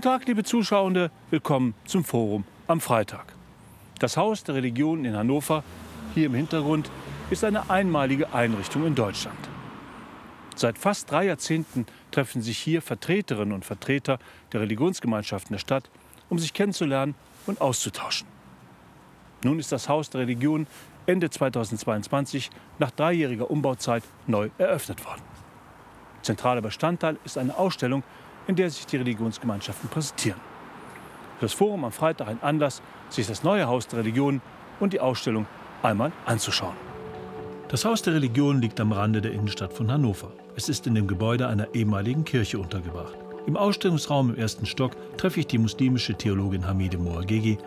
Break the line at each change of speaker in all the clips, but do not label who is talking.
Guten Tag, liebe Zuschauende, willkommen zum Forum am Freitag. Das Haus der Religionen in Hannover, hier im Hintergrund, ist eine einmalige Einrichtung in Deutschland. Seit fast drei Jahrzehnten treffen sich hier Vertreterinnen und Vertreter der Religionsgemeinschaften der Stadt, um sich kennenzulernen und auszutauschen. Nun ist das Haus der Religion Ende 2022 nach dreijähriger Umbauzeit neu eröffnet worden. Zentraler Bestandteil ist eine Ausstellung, in der sich die Religionsgemeinschaften präsentieren. Für das Forum am Freitag ein Anlass, sich das neue Haus der Religion und die Ausstellung einmal anzuschauen. Das Haus der Religion liegt am Rande der Innenstadt von Hannover. Es ist in dem Gebäude einer ehemaligen Kirche untergebracht. Im Ausstellungsraum im ersten Stock treffe ich die muslimische Theologin Hamide Moagegi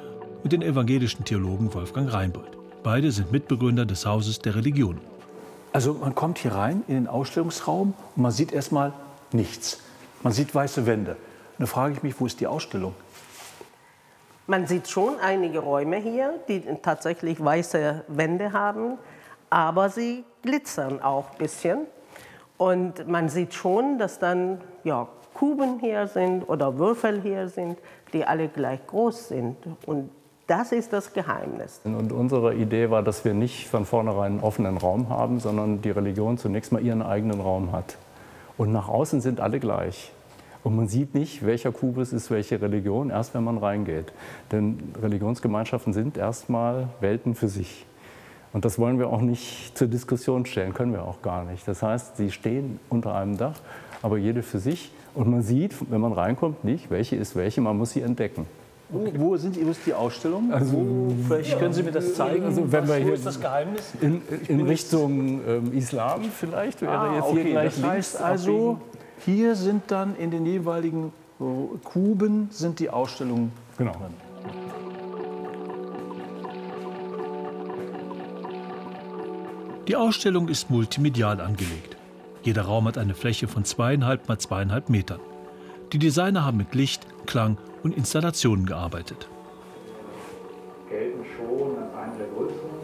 und den evangelischen Theologen Wolfgang Reinbold. Beide sind Mitbegründer des Hauses der Religion. Also man kommt hier rein in den Ausstellungsraum und man sieht erstmal nichts. Man sieht weiße Wände. Und da frage ich mich, wo ist die Ausstellung?
Man sieht schon einige Räume hier, die tatsächlich weiße Wände haben, aber sie glitzern auch ein bisschen. Und man sieht schon, dass dann ja, Kuben hier sind oder Würfel hier sind, die alle gleich groß sind. Und das ist das Geheimnis.
Und unsere Idee war, dass wir nicht von vornherein einen offenen Raum haben, sondern die Religion zunächst mal ihren eigenen Raum hat. Und nach außen sind alle gleich. Und man sieht nicht, welcher Kubus ist welche Religion, erst wenn man reingeht. Denn Religionsgemeinschaften sind erstmal Welten für sich. Und das wollen wir auch nicht zur Diskussion stellen, können wir auch gar nicht. Das heißt, sie stehen unter einem Dach, aber jede für sich. Und man sieht, wenn man reinkommt, nicht, welche ist welche, man muss sie entdecken.
Wo, wo sind wo ist die Ausstellung?
Also,
wo, vielleicht können Sie mir das zeigen.
Also, wenn
Was,
wir
wo
hier
ist das Geheimnis?
In, in Richtung ähm, Islam vielleicht wäre
Ah,
jetzt
okay.
hier gleich
das heißt also,
abbiegen.
hier sind dann in den jeweiligen Kuben sind die Ausstellungen
Genau.
drin. Die Ausstellung ist multimedial angelegt. Jeder Raum hat eine Fläche von zweieinhalb mal zweieinhalb Metern. Die Designer haben mit Licht, Klang und Installationen gearbeitet.
gelten schon als eine der größeren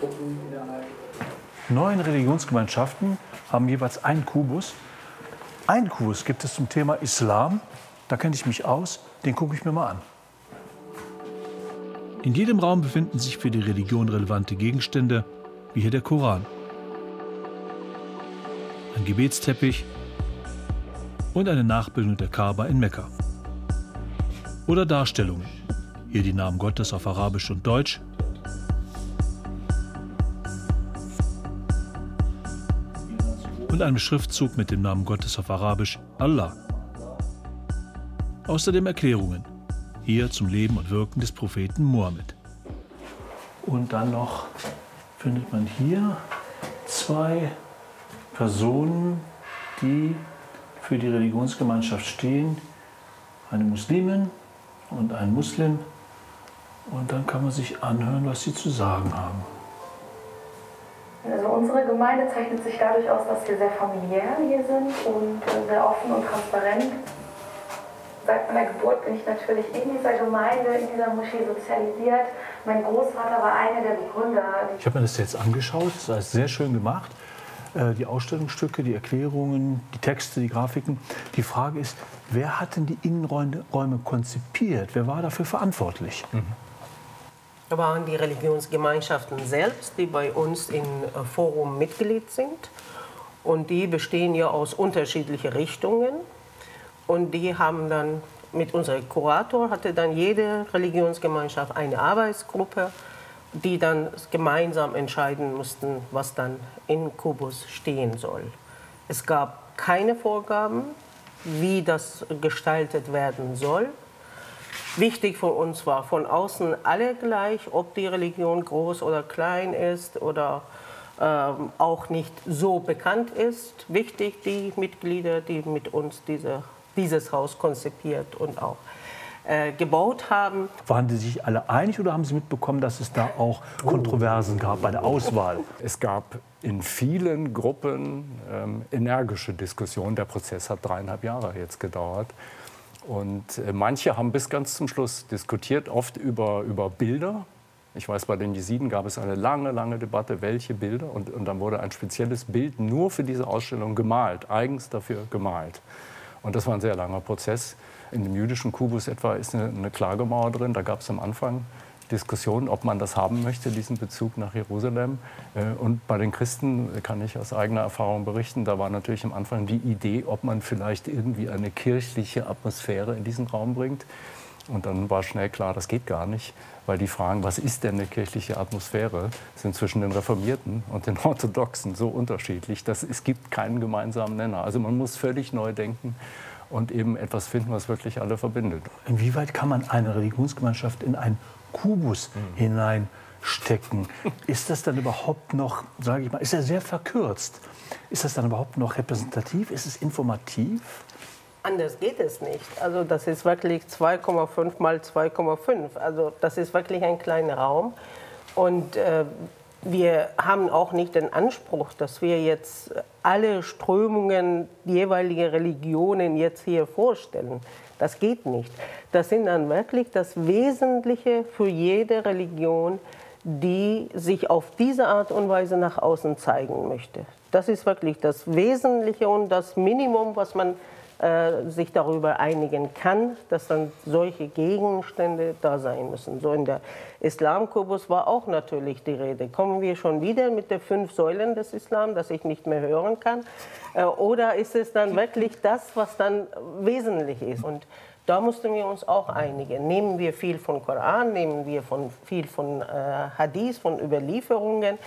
Gruppen innerhalb
Neun Religionsgemeinschaften haben jeweils einen Kubus. Ein Kubus gibt es zum Thema Islam. Da kenne ich mich aus. Den gucke ich mir mal an. In jedem Raum befinden sich für die Religion relevante Gegenstände, wie hier der Koran, ein Gebetsteppich und eine Nachbildung der Kaaba in Mekka. Oder Darstellungen, hier die Namen Gottes auf Arabisch und Deutsch und einem Schriftzug mit dem Namen Gottes auf Arabisch Allah. Außerdem Erklärungen, hier zum Leben und Wirken des Propheten Mohammed. Und dann noch findet man hier zwei Personen, die für die Religionsgemeinschaft stehen. Eine Muslimin und ein Muslim. Und dann kann man sich anhören, was sie zu sagen haben.
Also unsere Gemeinde zeichnet sich dadurch aus, dass wir sehr familiär hier sind und äh, sehr offen und transparent. Seit meiner Geburt bin ich natürlich in dieser Gemeinde, in dieser Moschee sozialisiert. Mein Großvater war einer der Begründer.
Ich habe mir das jetzt angeschaut, das ist sehr schön gemacht. Äh, Die Ausstellungsstücke, die Erklärungen, die Texte, die Grafiken. Die Frage ist, wer hat denn die Innenräume Räume konzipiert? Wer war dafür verantwortlich?
waren die Religionsgemeinschaften selbst, die bei uns im äh, Forum Mitglied sind. Und die bestehen ja aus unterschiedlichen Richtungen. Und die haben dann mit unserem Kurator hatte dann jede Religionsgemeinschaft eine Arbeitsgruppe, die dann gemeinsam entscheiden mussten, was dann in Kubus stehen soll. Es gab keine Vorgaben, wie das gestaltet werden soll. Wichtig für uns war von außen alle gleich, ob die Religion groß oder klein ist oder ähm, auch nicht so bekannt ist. Wichtig die Mitglieder, die mit uns diese, dieses Haus konzipiert und auch äh, gebaut haben.
Waren die sich alle einig oder haben Sie mitbekommen, dass es da auch Kontroversen gab bei der Auswahl?
Es gab in vielen Gruppen ähm, energische Diskussionen. Der Prozess hat dreieinhalb Jahre jetzt gedauert. Und äh, manche haben bis ganz zum Schluss diskutiert, oft über, über Bilder. Ich weiß, bei den Jesiden gab es eine lange, lange Debatte, welche Bilder. Und, und dann wurde ein spezielles Bild nur für diese Ausstellung gemalt, eigens dafür gemalt. Und das war ein sehr langer Prozess. In dem jüdischen Kubus etwa ist eine, eine Klagemauer drin. Da gab es am Anfang Diskussion, ob man das haben möchte, diesen Bezug nach Jerusalem. Äh, und bei den Christen kann ich aus eigener Erfahrung berichten, da war natürlich am Anfang die Idee, ob man vielleicht irgendwie eine kirchliche Atmosphäre in diesen Raum bringt. Und dann war schnell klar, das geht gar nicht, weil die Fragen, was ist denn eine kirchliche Atmosphäre, sind zwischen den Reformierten und den Orthodoxen so unterschiedlich, dass es gibt keinen gemeinsamen Nenner. Also man muss völlig neu denken und eben etwas finden, was wirklich alle verbindet.
Inwieweit kann man eine Religionsgemeinschaft in ein Kubus mhm. hineinstecken. Ist das dann überhaupt noch, sage ich mal, ist er sehr verkürzt? Ist das dann überhaupt noch repräsentativ? Ist es informativ?
Anders geht es nicht. Also das ist wirklich 2,5 mal 2,5. Also das ist wirklich ein kleiner Raum. Und äh, wir haben auch nicht den Anspruch, dass wir jetzt alle Strömungen jeweiliger Religionen jetzt hier vorstellen. Das geht nicht. Das sind dann wirklich das Wesentliche für jede Religion, die sich auf diese Art und Weise nach außen zeigen möchte. Das ist wirklich das Wesentliche und das Minimum, was man äh, sich darüber einigen kann, dass dann solche Gegenstände da sein müssen. So in der Islamkubus war auch natürlich die Rede. Kommen wir schon wieder mit den fünf Säulen des Islam, dass ich nicht mehr hören kann? Äh, oder ist es dann wirklich das, was dann wesentlich ist? Und da mussten wir uns auch einigen. Nehmen wir viel von Koran, nehmen wir von, viel von äh, Hadith, von Überlieferungen.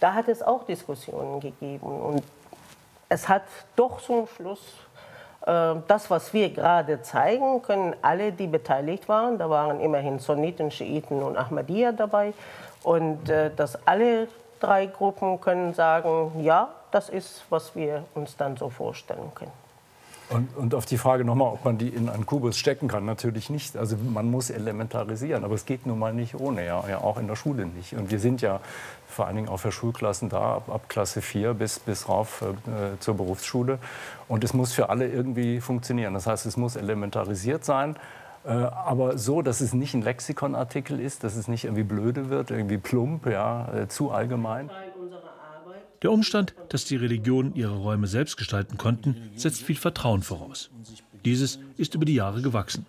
Da hat es auch Diskussionen gegeben. Und es hat doch zum Schluss das, was wir gerade zeigen, können alle, die beteiligt waren, da waren immerhin Sunniten, Schiiten und Ahmadiyya dabei, und äh, dass alle drei Gruppen können sagen, ja, das ist, was wir uns dann so vorstellen können.
Und, und, auf die Frage nochmal, ob man die in einen Kubus stecken kann, natürlich nicht. Also man muss elementarisieren, aber es geht nun mal nicht ohne, ja, ja auch in der Schule nicht. Und wir sind ja vor allen Dingen auch für Schulklassen da, ab, ab Klasse 4 bis, bis rauf äh, zur Berufsschule. Und es muss für alle irgendwie funktionieren. Das heißt, es muss elementarisiert sein, äh, aber so, dass es nicht ein Lexikonartikel ist, dass es nicht irgendwie blöde wird, irgendwie plump, ja, äh, zu allgemein.
Der Umstand, dass die Religionen ihre Räume selbst gestalten konnten, setzt viel Vertrauen voraus. Dieses ist über die Jahre gewachsen.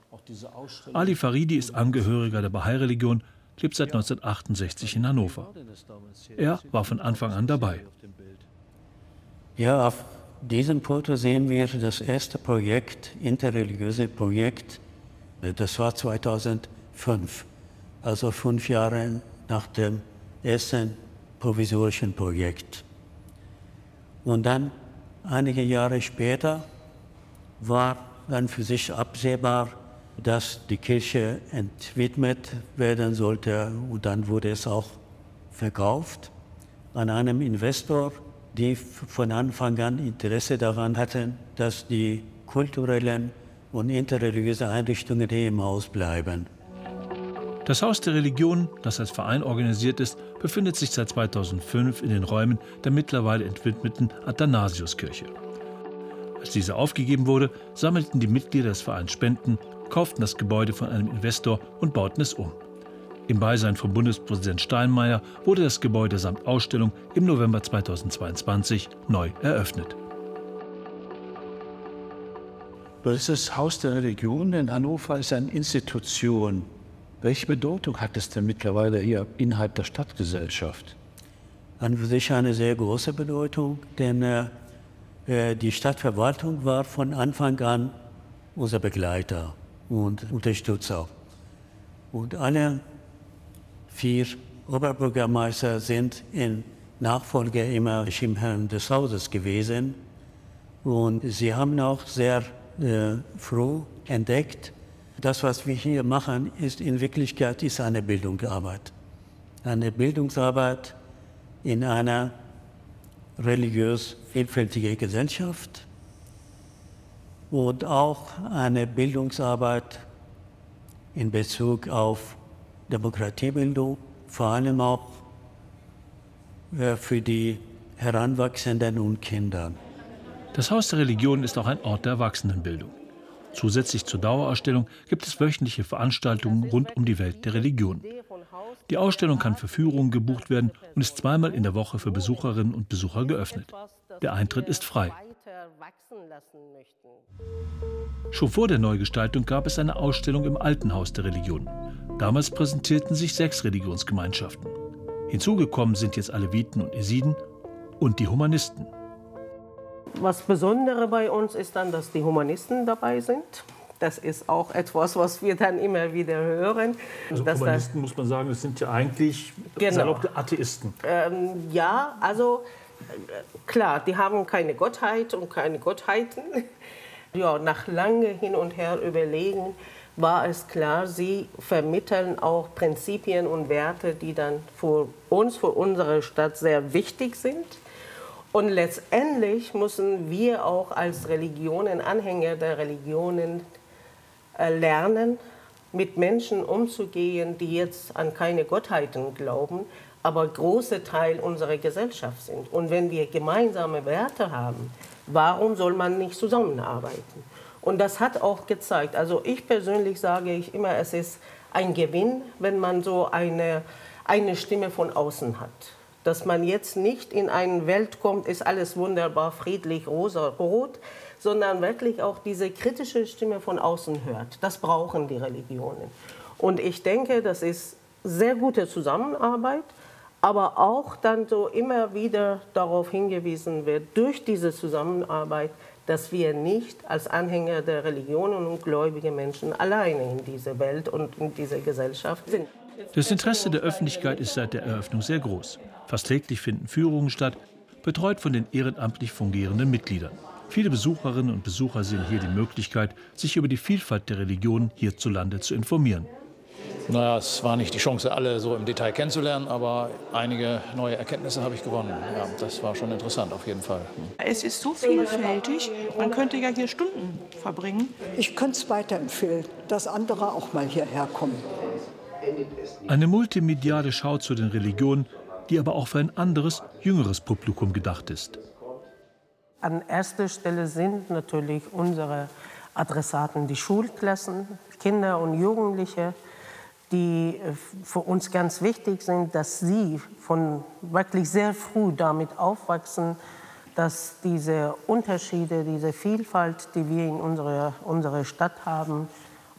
Ali Faridi ist Angehöriger der Bahai-Religion, lebt seit 1968 in Hannover. Er war von Anfang an dabei.
Ja, auf diesem Foto sehen wir das erste Projekt, interreligiöse Projekt. Das war 2005, also fünf Jahre nach dem ersten provisorischen Projekt. Und dann, einige Jahre später, war dann für sich absehbar, dass die Kirche entwidmet werden sollte. Und dann wurde es auch verkauft an einem Investor, die von Anfang an Interesse daran hatten, dass die kulturellen und interreligiösen Einrichtungen hier im Haus bleiben.
Das Haus der Religion, das als Verein organisiert ist, befindet sich seit 2005 in den Räumen der mittlerweile entwidmeten Athanasiuskirche. Als diese aufgegeben wurde, sammelten die Mitglieder des Vereins Spenden, kauften das Gebäude von einem Investor und bauten es um. Im Beisein von Bundespräsident Steinmeier wurde das Gebäude samt Ausstellung im November 2022 neu eröffnet.
Das Haus der Religion in Hannover ist eine Institution. Welche Bedeutung hat es denn mittlerweile hier innerhalb der Stadtgesellschaft?
An sich eine sehr große Bedeutung, denn äh, äh, die Stadtverwaltung war von Anfang an unser Begleiter und Unterstützer. Und alle vier Oberbürgermeister sind in Nachfolge immer Schirmherren des Hauses gewesen. Und sie haben auch sehr äh, früh entdeckt, das, was wir hier machen, ist in Wirklichkeit ist eine Bildungsarbeit. Eine Bildungsarbeit in einer religiös vielfältigen Gesellschaft und auch eine Bildungsarbeit in Bezug auf Demokratiebildung, vor allem auch äh, für die Heranwachsenden und Kinder.
Das Haus der Religion ist auch ein Ort der Erwachsenenbildung. Zusätzlich zur Dauerausstellung gibt es wöchentliche Veranstaltungen rund um die Welt der Religion. Die Ausstellung kann für Führungen gebucht werden und ist zweimal in der Woche für Besucherinnen und Besucher geöffnet. Der Eintritt ist frei. Schon vor der Neugestaltung gab es eine Ausstellung im Alten Haus der Religion. Damals präsentierten sich sechs Religionsgemeinschaften. Hinzugekommen sind jetzt Aleviten und Esiden und die Humanisten.
Was Besondere bei uns ist dann, dass die Humanisten dabei sind. Das ist auch etwas, was wir dann immer wieder hören.
Also Humanisten muss man sagen, das sind ja eigentlich
Genau.
salopp Atheisten.
Ähm, ja, also äh, klar, die haben keine Gottheit und keine Gottheiten. Ja, nach lange hin und her überlegen war es klar, sie vermitteln auch Prinzipien und Werte, die dann für uns, für unsere Stadt sehr wichtig sind. Und letztendlich müssen wir auch als Religionen, Anhänger der Religionen, äh, lernen, mit Menschen umzugehen, die jetzt an keine Gottheiten glauben, aber große Teil unserer Gesellschaft sind. Und wenn wir gemeinsame Werte haben, warum soll man nicht zusammenarbeiten? Und das hat auch gezeigt. Also ich persönlich sage ich immer, es ist ein Gewinn, wenn man so eine, eine Stimme von außen hat. Dass man jetzt nicht in eine Welt kommt, ist alles wunderbar, friedlich, rosa, rot, sondern wirklich auch diese kritische Stimme von außen hört. Das brauchen die Religionen. Und ich denke, das ist sehr gute Zusammenarbeit, aber auch dann so immer wieder darauf hingewiesen wird, durch diese Zusammenarbeit, dass wir nicht als Anhänger der Religionen und gläubige Menschen alleine in dieser Welt und in dieser Gesellschaft sind.
Das Interesse der Öffentlichkeit ist seit der Eröffnung sehr groß. Fast täglich finden Führungen statt, betreut von den ehrenamtlich fungierenden Mitgliedern. Viele Besucherinnen und Besucher sehen hier die Möglichkeit, sich über die Vielfalt der Religionen hierzulande zu informieren.
Naja, es war nicht die Chance, alle so im Detail kennenzulernen, aber einige neue Erkenntnisse habe ich gewonnen. Ja, das war schon interessant auf jeden Fall.
Es ist so vielfältig, man könnte ja hier Stunden verbringen.
Ich könnte es weiterempfehlen, dass andere auch mal hierher kommen.
Eine multimediale Schau zu den Religionen, die aber auch für ein anderes, jüngeres Publikum gedacht ist.
An erster Stelle sind natürlich unsere Adressaten die Schulklassen, Kinder und Jugendliche, die äh, für uns ganz wichtig sind, dass sie von wirklich sehr früh damit aufwachsen, dass diese Unterschiede, diese Vielfalt, die wir in unserer, unserer Stadt haben,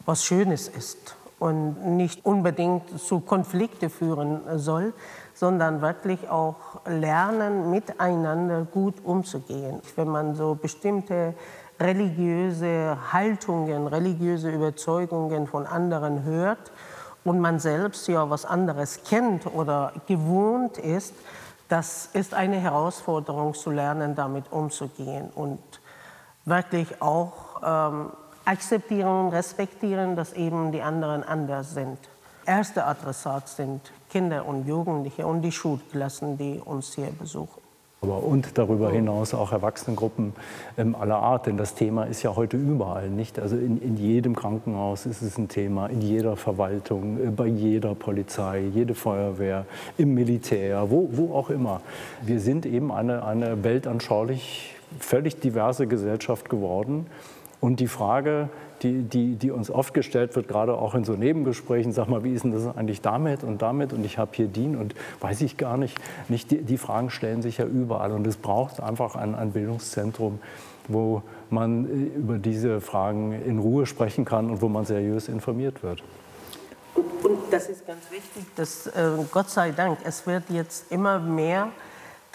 was Schönes ist und nicht unbedingt zu Konflikte führen soll, sondern wirklich auch lernen, miteinander gut umzugehen. Wenn man so bestimmte religiöse Haltungen, religiöse Überzeugungen von anderen hört und man selbst ja was anderes kennt oder gewohnt ist, das ist eine Herausforderung zu lernen, damit umzugehen und wirklich auch ähm, akzeptieren, respektieren, dass eben die anderen anders sind. Erste Adressat sind Kinder und Jugendliche und die Schulklassen, die uns hier besuchen.
Aber und darüber hinaus auch Erwachsenengruppen ähm, aller Art, denn das Thema ist ja heute überall, nicht? Also in, in jedem Krankenhaus ist es ein Thema, in jeder Verwaltung, äh, bei jeder Polizei, jede Feuerwehr, im Militär, wo, wo auch immer. Wir sind eben eine, eine weltanschaulich völlig diverse Gesellschaft geworden. Und die Frage, die, die, die uns oft gestellt wird, gerade auch in so Nebengesprächen, sag mal, wie ist denn das eigentlich damit und damit und ich habe hier den und weiß ich gar nicht. nicht die, die Fragen stellen sich ja überall und es braucht einfach ein, ein Bildungszentrum, wo man äh, über diese Fragen in Ruhe sprechen kann und wo man seriös informiert wird.
Und das ist ganz wichtig, dass äh, Gott sei Dank, es wird jetzt immer mehr,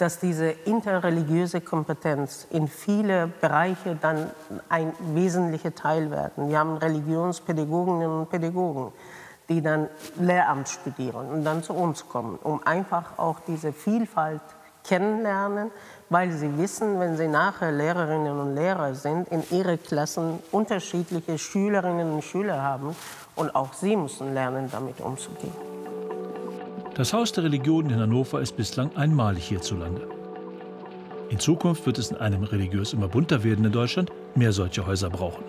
dass diese interreligiöse Kompetenz in viele Bereiche dann ein wesentlicher Teil werden. Wir haben Religionspädagoginnen und Pädagogen, die dann Lehramt studieren und dann zu uns kommen, um einfach auch diese Vielfalt kennenlernen, weil sie wissen, wenn sie nachher Lehrerinnen und Lehrer sind, in ihre Klassen unterschiedliche Schülerinnen und Schüler haben und auch sie müssen lernen, damit umzugehen.
Das Haus der Religionen in Hannover ist bislang einmalig hierzulande. In Zukunft wird es in einem religiös immer bunter werdenden Deutschland mehr solche Häuser brauchen.